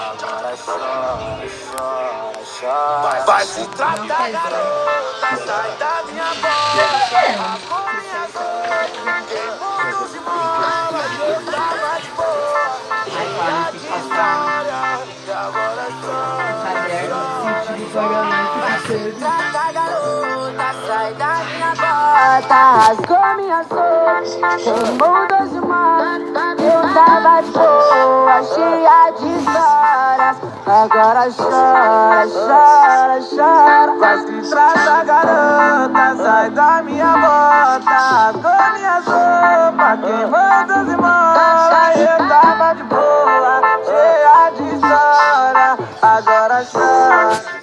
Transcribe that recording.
Agora chora, chora, chora. Vai se tratar, garota, sai da minha boca. Com minha dor, tem mundos e eu tava de boa. Cheia de história, e agora chora. Vai se tratar, garota, sai da minha bota. Rasgou minha sorte, tem mundos e malas, eu tava Agora chora, chora, chora. quase traz a garota. Sai da minha bota. Tô minha sopa. Quem manda se mora. Eu tava de boa, cheia de história. Agora chora.